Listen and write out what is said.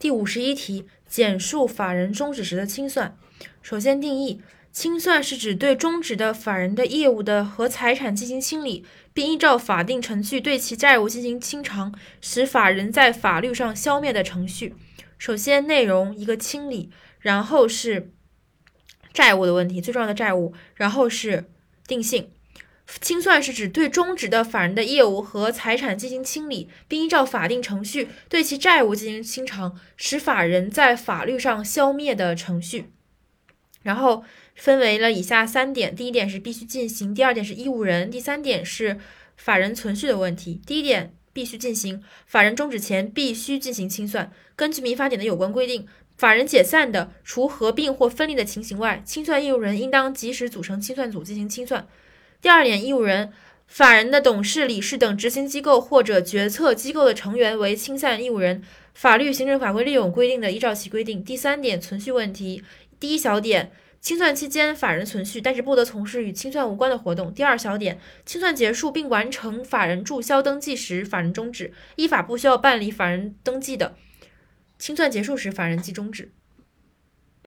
第五十一题，简述法人终止时的清算。首先定义，清算是指对终止的法人的业务的和财产进行清理，并依照法定程序对其债务进行清偿，使法人在法律上消灭的程序。首先内容一个清理，然后是债务的问题，最重要的债务，然后是定性。清算是指对终止的法人的业务和财产进行清理，并依照法定程序对其债务进行清偿，使法人在法律上消灭的程序。然后分为了以下三点：第一点是必须进行，第二点是义务人，第三点是法人存续的问题。第一点必须进行，法人终止前必须进行清算。根据民法典的有关规定，法人解散的，除合并或分立的情形外，清算义务人应当及时组成清算组进行清算。第二点，义务人、法人的董事、理事等执行机构或者决策机构的成员为清算义务人，法律、行政法规另有规定的，依照其规定。第三点，存续问题。第一小点，清算期间法人存续，但是不得从事与清算无关的活动。第二小点，清算结束并完成法人注销登记时，法人终止；依法不需要办理法人登记的，清算结束时，法人即终止。